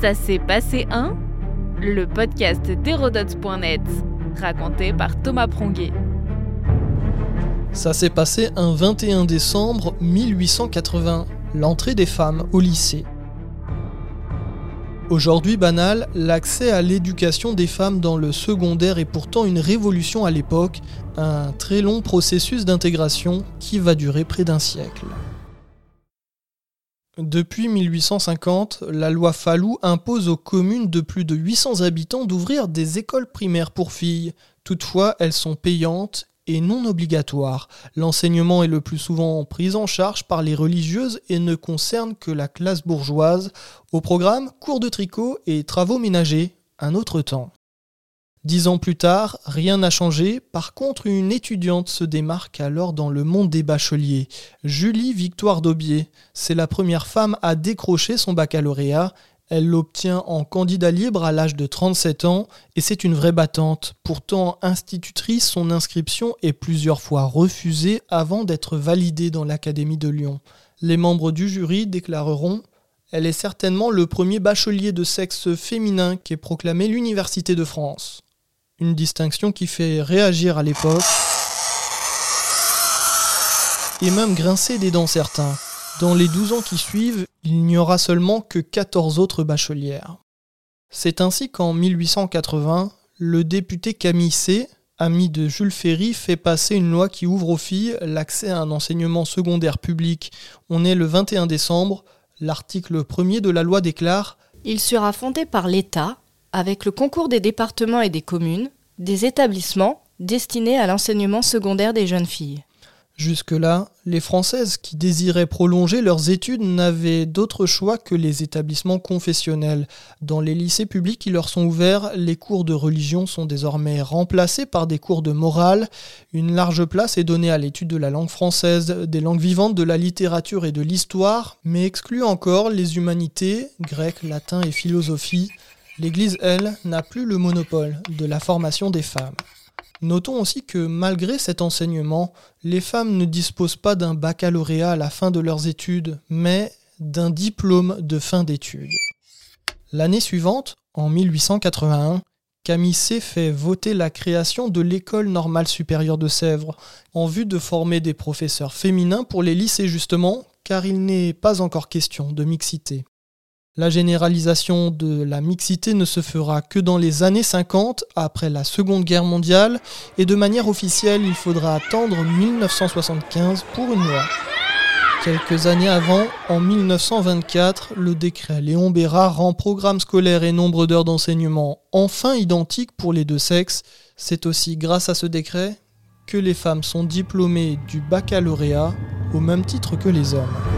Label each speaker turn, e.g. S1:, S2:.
S1: Ça s'est passé un Le podcast d'Hérodote.net, raconté par Thomas Pronguet.
S2: Ça s'est passé un 21 décembre 1880, l'entrée des femmes au lycée. Aujourd'hui banal, l'accès à l'éducation des femmes dans le secondaire est pourtant une révolution à l'époque, un très long processus d'intégration qui va durer près d'un siècle. Depuis 1850, la loi Fallou impose aux communes de plus de 800 habitants d'ouvrir des écoles primaires pour filles. Toutefois, elles sont payantes et non obligatoires. L'enseignement est le plus souvent pris en charge par les religieuses et ne concerne que la classe bourgeoise. Au programme, cours de tricot et travaux ménagers, un autre temps. Dix ans plus tard, rien n'a changé. Par contre, une étudiante se démarque alors dans le monde des bacheliers. Julie Victoire Daubier. C'est la première femme à décrocher son baccalauréat. Elle l'obtient en candidat libre à l'âge de 37 ans et c'est une vraie battante. Pourtant, institutrice, son inscription est plusieurs fois refusée avant d'être validée dans l'Académie de Lyon. Les membres du jury déclareront Elle est certainement le premier bachelier de sexe féminin qu'ait proclamé l'Université de France une distinction qui fait réagir à l'époque et même grincer des dents certains. Dans les 12 ans qui suivent, il n'y aura seulement que 14 autres bachelières. C'est ainsi qu'en 1880, le député Camille C., ami de Jules Ferry, fait passer une loi qui ouvre aux filles l'accès à un enseignement secondaire public. On est le 21 décembre, l'article 1er de la loi déclare
S3: Il sera fondé par l'État avec le concours des départements et des communes, des établissements destinés à l'enseignement secondaire des jeunes filles.
S2: Jusque-là, les Françaises qui désiraient prolonger leurs études n'avaient d'autre choix que les établissements confessionnels. Dans les lycées publics qui leur sont ouverts, les cours de religion sont désormais remplacés par des cours de morale. Une large place est donnée à l'étude de la langue française, des langues vivantes, de la littérature et de l'histoire, mais exclut encore les humanités, grec, latin et philosophie. L'Église, elle, n'a plus le monopole de la formation des femmes. Notons aussi que malgré cet enseignement, les femmes ne disposent pas d'un baccalauréat à la fin de leurs études, mais d'un diplôme de fin d'études. L'année suivante, en 1881, Camille fait voter la création de l'École normale supérieure de Sèvres, en vue de former des professeurs féminins pour les lycées justement, car il n'est pas encore question de mixité. La généralisation de la mixité ne se fera que dans les années 50, après la Seconde Guerre mondiale, et de manière officielle, il faudra attendre 1975 pour une loi. Quelques années avant, en 1924, le décret Léon Bérard rend programme scolaire et nombre d'heures d'enseignement enfin identiques pour les deux sexes. C'est aussi grâce à ce décret que les femmes sont diplômées du baccalauréat au même titre que les hommes.